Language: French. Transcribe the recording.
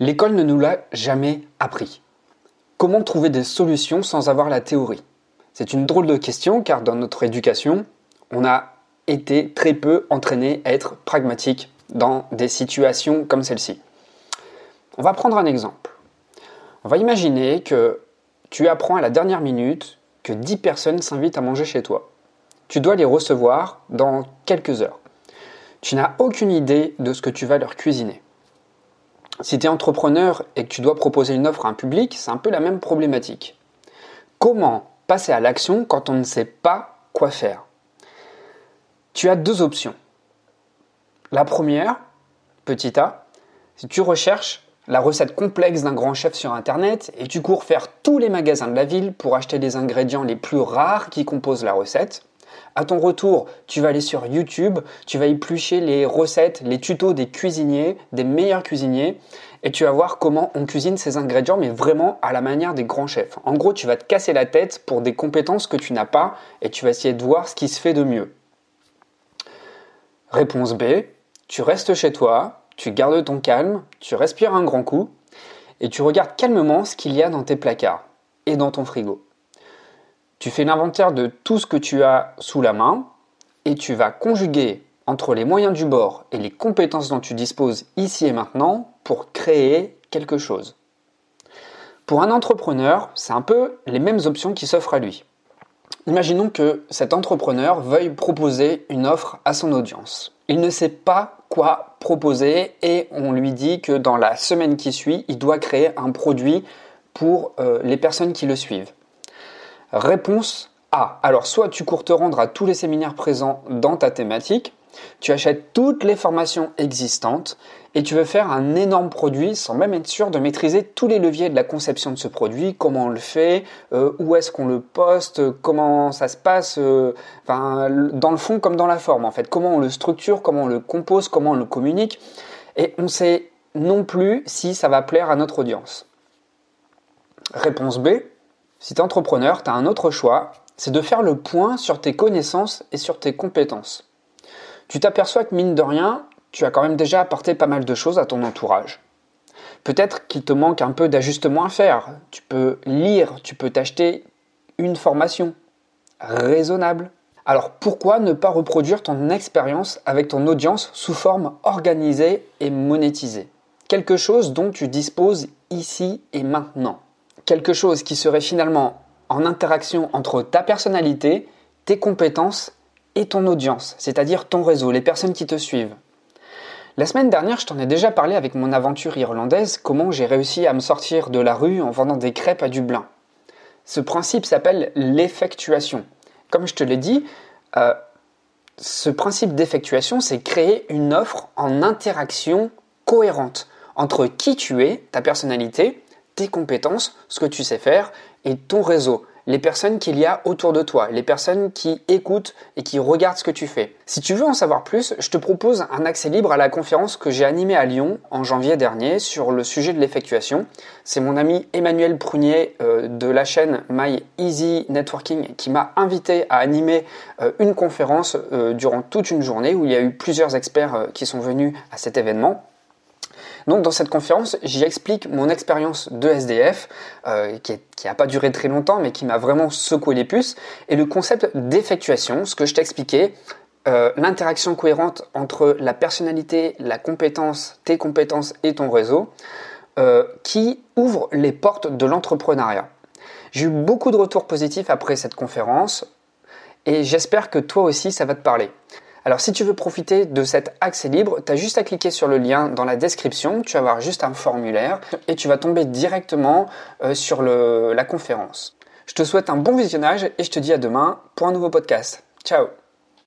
L'école ne nous l'a jamais appris. Comment trouver des solutions sans avoir la théorie? C'est une drôle de question car dans notre éducation, on a été très peu entraîné à être pragmatique dans des situations comme celle-ci. On va prendre un exemple. On va imaginer que tu apprends à la dernière minute que 10 personnes s'invitent à manger chez toi. Tu dois les recevoir dans quelques heures. Tu n'as aucune idée de ce que tu vas leur cuisiner. Si tu es entrepreneur et que tu dois proposer une offre à un public, c'est un peu la même problématique. Comment passer à l'action quand on ne sait pas quoi faire? Tu as deux options. La première, petit a, si tu recherches la recette complexe d'un grand chef sur Internet et tu cours faire tous les magasins de la ville pour acheter les ingrédients les plus rares qui composent la recette. À ton retour, tu vas aller sur YouTube, tu vas éplucher les recettes, les tutos des cuisiniers, des meilleurs cuisiniers, et tu vas voir comment on cuisine ces ingrédients, mais vraiment à la manière des grands chefs. En gros, tu vas te casser la tête pour des compétences que tu n'as pas, et tu vas essayer de voir ce qui se fait de mieux. Réponse B, tu restes chez toi, tu gardes ton calme, tu respires un grand coup et tu regardes calmement ce qu'il y a dans tes placards et dans ton frigo. Tu fais l'inventaire de tout ce que tu as sous la main et tu vas conjuguer entre les moyens du bord et les compétences dont tu disposes ici et maintenant pour créer quelque chose. Pour un entrepreneur, c'est un peu les mêmes options qui s'offrent à lui. Imaginons que cet entrepreneur veuille proposer une offre à son audience. Il ne sait pas quoi proposer et on lui dit que dans la semaine qui suit, il doit créer un produit pour euh, les personnes qui le suivent. Réponse A. Alors soit tu cours te rendre à tous les séminaires présents dans ta thématique, tu achètes toutes les formations existantes et tu veux faire un énorme produit sans même être sûr de maîtriser tous les leviers de la conception de ce produit, comment on le fait, euh, où est-ce qu'on le poste, comment ça se passe, euh, dans le fond comme dans la forme en fait, comment on le structure, comment on le compose, comment on le communique. Et on sait non plus si ça va plaire à notre audience. Réponse B, si tu es entrepreneur, tu as un autre choix, c'est de faire le point sur tes connaissances et sur tes compétences tu t'aperçois que mine de rien, tu as quand même déjà apporté pas mal de choses à ton entourage. Peut-être qu'il te manque un peu d'ajustement à faire. Tu peux lire, tu peux t'acheter une formation raisonnable. Alors pourquoi ne pas reproduire ton expérience avec ton audience sous forme organisée et monétisée? Quelque chose dont tu disposes ici et maintenant. Quelque chose qui serait finalement en interaction entre ta personnalité, tes compétences et ton audience, c'est-à-dire ton réseau, les personnes qui te suivent. La semaine dernière, je t'en ai déjà parlé avec mon aventure irlandaise, comment j'ai réussi à me sortir de la rue en vendant des crêpes à Dublin. Ce principe s'appelle l'effectuation. Comme je te l'ai dit, euh, ce principe d'effectuation, c'est créer une offre en interaction cohérente entre qui tu es, ta personnalité, tes compétences, ce que tu sais faire, et ton réseau, les personnes qu'il y a autour de toi, les personnes qui écoutent et qui regardent ce que tu fais. Si tu veux en savoir plus, je te propose un accès libre à la conférence que j'ai animée à Lyon en janvier dernier sur le sujet de l'effectuation. C'est mon ami Emmanuel Prunier euh, de la chaîne My Easy Networking qui m'a invité à animer euh, une conférence euh, durant toute une journée où il y a eu plusieurs experts qui sont venus à cet événement. Donc dans cette conférence, j'y explique mon expérience de SDF, euh, qui n'a pas duré très longtemps, mais qui m'a vraiment secoué les puces, et le concept d'effectuation, ce que je t'expliquais, euh, l'interaction cohérente entre la personnalité, la compétence, tes compétences et ton réseau, euh, qui ouvre les portes de l'entrepreneuriat. J'ai eu beaucoup de retours positifs après cette conférence, et j'espère que toi aussi ça va te parler. Alors si tu veux profiter de cet accès libre, tu as juste à cliquer sur le lien dans la description, tu vas avoir juste un formulaire et tu vas tomber directement euh, sur la conférence. Je te souhaite un bon visionnage et je te dis à demain pour un nouveau podcast. Ciao